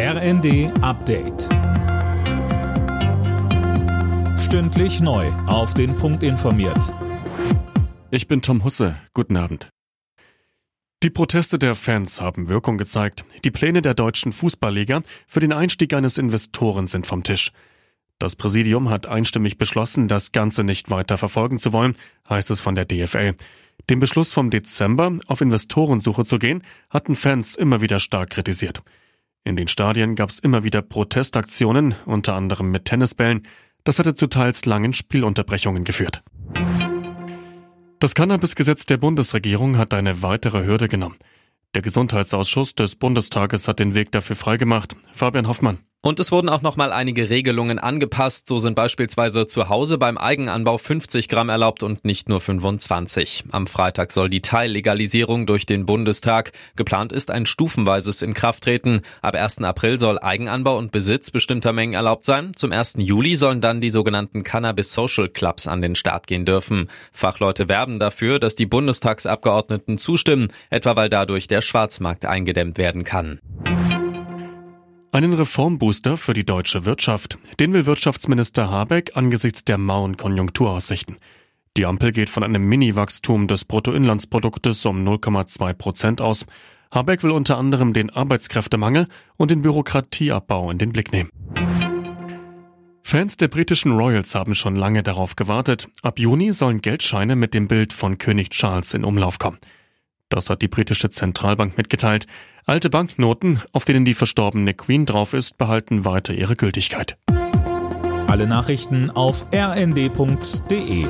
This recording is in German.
RND Update. Stündlich neu. Auf den Punkt informiert. Ich bin Tom Husse. Guten Abend. Die Proteste der Fans haben Wirkung gezeigt. Die Pläne der deutschen Fußballliga für den Einstieg eines Investoren sind vom Tisch. Das Präsidium hat einstimmig beschlossen, das Ganze nicht weiter verfolgen zu wollen, heißt es von der DFL. Den Beschluss vom Dezember, auf Investorensuche zu gehen, hatten Fans immer wieder stark kritisiert. In den Stadien gab es immer wieder Protestaktionen, unter anderem mit Tennisbällen. Das hatte zu teils langen Spielunterbrechungen geführt. Das Cannabis-Gesetz der Bundesregierung hat eine weitere Hürde genommen. Der Gesundheitsausschuss des Bundestages hat den Weg dafür freigemacht. Fabian Hoffmann. Und es wurden auch nochmal einige Regelungen angepasst. So sind beispielsweise zu Hause beim Eigenanbau 50 Gramm erlaubt und nicht nur 25. Am Freitag soll die Teillegalisierung durch den Bundestag. Geplant ist ein stufenweises Inkrafttreten. Ab 1. April soll Eigenanbau und Besitz bestimmter Mengen erlaubt sein. Zum 1. Juli sollen dann die sogenannten Cannabis Social Clubs an den Start gehen dürfen. Fachleute werben dafür, dass die Bundestagsabgeordneten zustimmen, etwa weil dadurch der Schwarzmarkt eingedämmt werden kann. Einen Reformbooster für die deutsche Wirtschaft, den will Wirtschaftsminister Habeck angesichts der mauen Konjunkturaussichten. Die Ampel geht von einem Mini-Wachstum des Bruttoinlandsproduktes um 0,2 Prozent aus. Habeck will unter anderem den Arbeitskräftemangel und den Bürokratieabbau in den Blick nehmen. Fans der britischen Royals haben schon lange darauf gewartet. Ab Juni sollen Geldscheine mit dem Bild von König Charles in Umlauf kommen. Das hat die britische Zentralbank mitgeteilt. Alte Banknoten, auf denen die verstorbene Queen drauf ist, behalten weiter ihre Gültigkeit. Alle Nachrichten auf rnd.de